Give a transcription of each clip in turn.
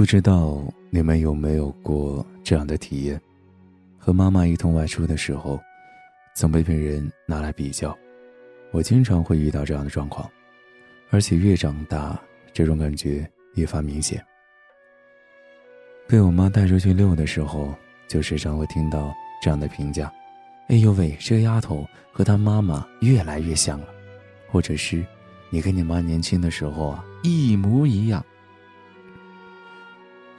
不知道你们有没有过这样的体验？和妈妈一同外出的时候，总被别人拿来比较。我经常会遇到这样的状况，而且越长大，这种感觉越发明显。被我妈带出去遛的时候，就时常会听到这样的评价：“哎呦喂，这丫头和她妈妈越来越像了。”或者是“你跟你妈年轻的时候啊，一模一样。”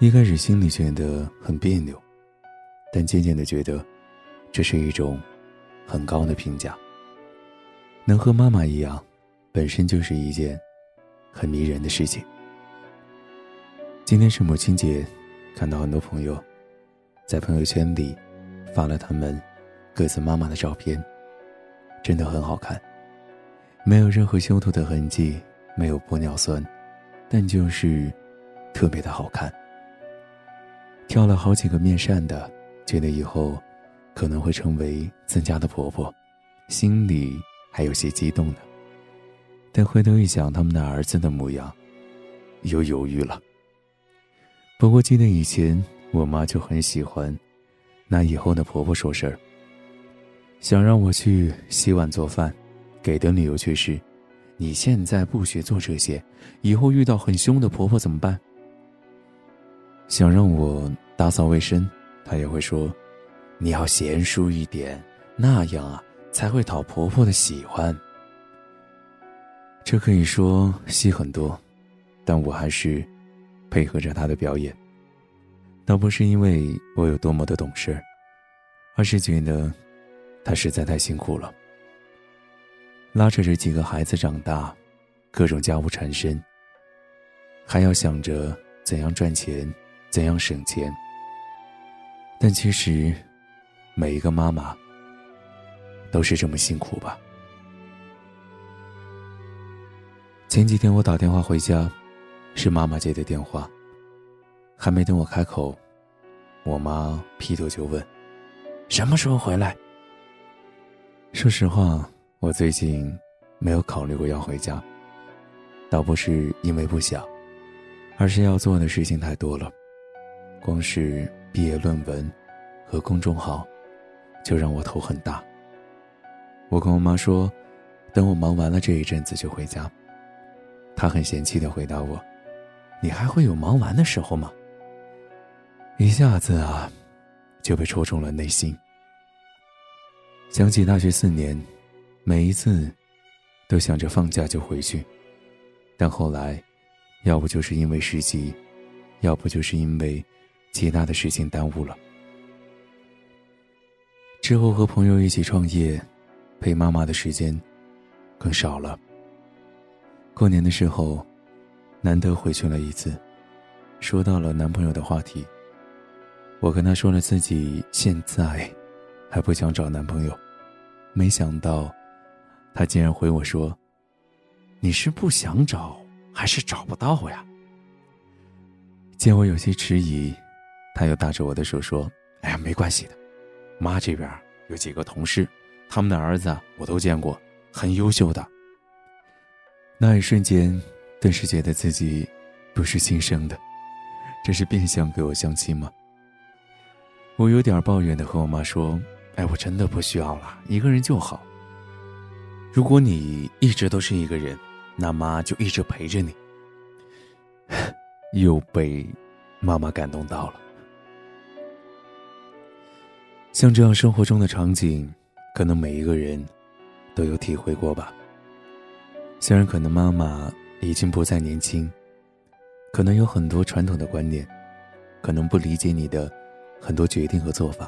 一开始心里觉得很别扭，但渐渐的觉得，这是一种很高的评价。能和妈妈一样，本身就是一件很迷人的事情。今天是母亲节，看到很多朋友在朋友圈里发了他们各自妈妈的照片，真的很好看，没有任何修图的痕迹，没有玻尿酸，但就是特别的好看。挑了好几个面善的，觉得以后可能会成为自家的婆婆，心里还有些激动呢。但回头一想，他们的儿子的模样，又犹豫了。不过记得以前我妈就很喜欢拿以后的婆婆说事儿，想让我去洗碗做饭，给的理由却是：你现在不学做这些，以后遇到很凶的婆婆怎么办？想让我打扫卫生，他也会说：“你要贤淑一点，那样啊才会讨婆婆的喜欢。”这可以说戏很多，但我还是配合着他的表演。倒不是因为我有多么的懂事，而是觉得他实在太辛苦了，拉扯着几个孩子长大，各种家务缠身，还要想着怎样赚钱。怎样省钱？但其实，每一个妈妈都是这么辛苦吧。前几天我打电话回家，是妈妈接的电话。还没等我开口，我妈劈头就问：“什么时候回来？”说实话，我最近没有考虑过要回家，倒不是因为不想，而是要做的事情太多了。光是毕业论文和公众号，就让我头很大。我跟我妈说，等我忙完了这一阵子就回家。她很嫌弃的回答我：“你还会有忙完的时候吗？”一下子啊，就被戳中了内心。想起大学四年，每一次都想着放假就回去，但后来，要不就是因为实习，要不就是因为……其他的事情耽误了。之后和朋友一起创业，陪妈妈的时间更少了。过年的时候，难得回去了一次，说到了男朋友的话题。我跟他说了自己现在还不想找男朋友，没想到他竟然回我说：“你是不想找还是找不到呀？”见我有些迟疑。他又搭着我的手说：“哎呀，没关系的，妈这边有几个同事，他们的儿子我都见过，很优秀的。”那一瞬间，顿时觉得自己不是亲生的，这是变相给我相亲吗？我有点抱怨的和我妈说：“哎，我真的不需要了，一个人就好。如果你一直都是一个人，那妈就一直陪着你。” 又被妈妈感动到了。像这样生活中的场景，可能每一个人都有体会过吧。虽然可能妈妈已经不再年轻，可能有很多传统的观念，可能不理解你的很多决定和做法，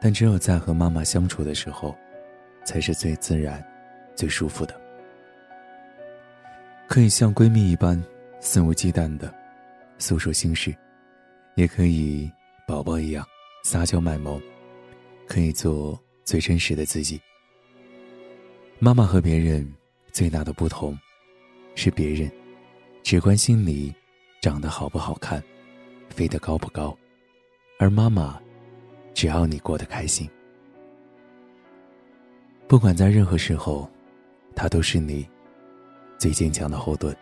但只有在和妈妈相处的时候，才是最自然、最舒服的。可以像闺蜜一般肆无忌惮的诉说心事，也可以宝宝一样。撒娇卖萌，可以做最真实的自己。妈妈和别人最大的不同，是别人只关心你长得好不好看，飞得高不高，而妈妈只要你过得开心。不管在任何时候，她都是你最坚强的后盾。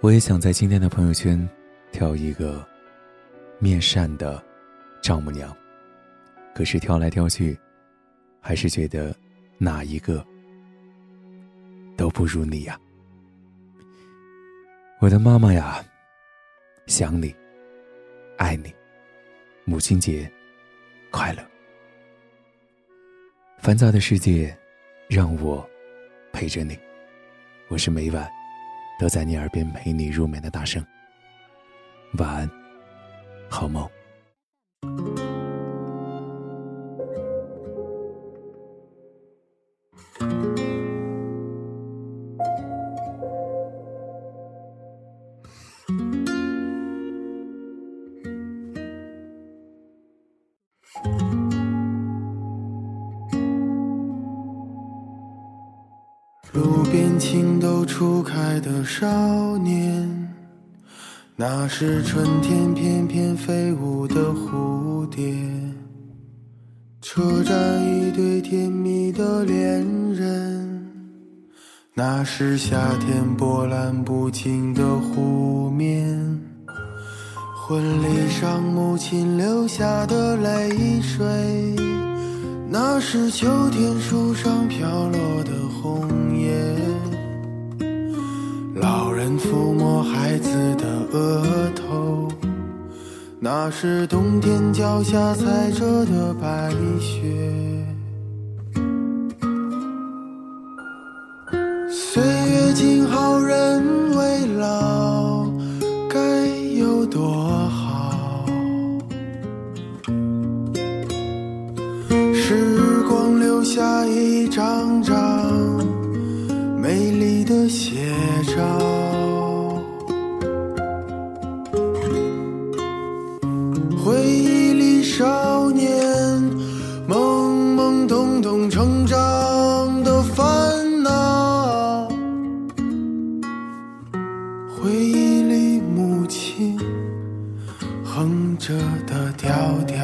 我也想在今天的朋友圈挑一个面善的丈母娘，可是挑来挑去，还是觉得哪一个都不如你呀。我的妈妈呀，想你，爱你，母亲节快乐。烦躁的世界，让我陪着你。我是每晚都在你耳边陪你入眠的大圣。晚安，好梦。路边情窦初开的少年，那是春天翩翩飞舞的蝴蝶。车站一对甜蜜的恋人，那是夏天波澜不惊的湖面。婚礼上母亲流下的泪水，那是秋天树上飘落的红叶。老人抚摸孩子的额头，那是冬天脚下踩着的白雪。岁月静好，人未老，该有多好？时光留下一张张。美丽的写回忆里少年懵懵懂懂成长的烦恼，回忆里母亲哼着的调调，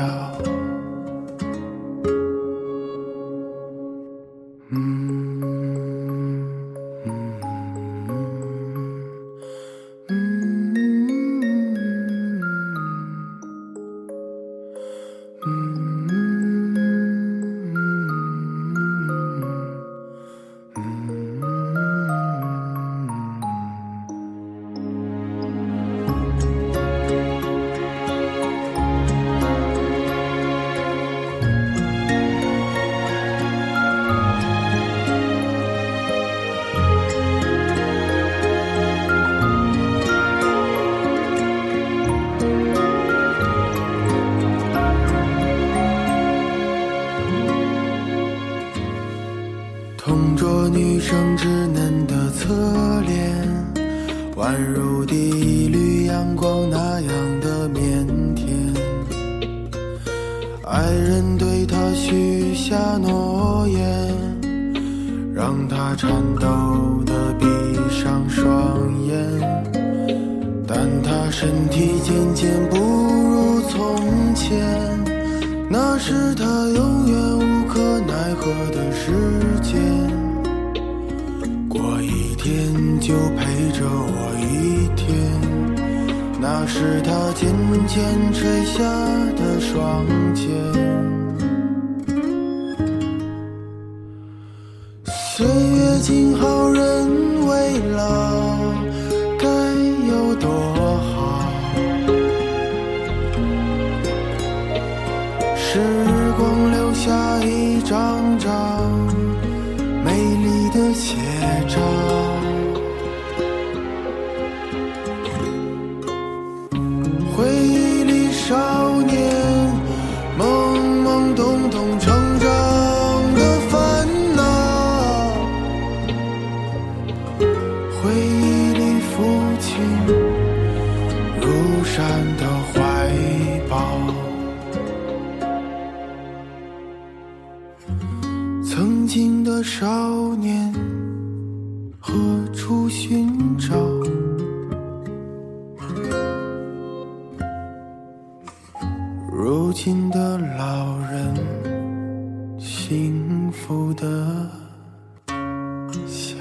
宛如第一缕阳光那样的腼腆。爱人对他许下诺言，让他颤抖的闭上双眼。但他身体渐渐不如从前，那是他永远无可奈何的时间。过一天就陪是他渐渐垂下的双肩。岁月静好，人未老，该有多好？时光留下一张张美丽的写照。山的怀抱曾经的少年何处寻找？如今的老人，幸福的笑。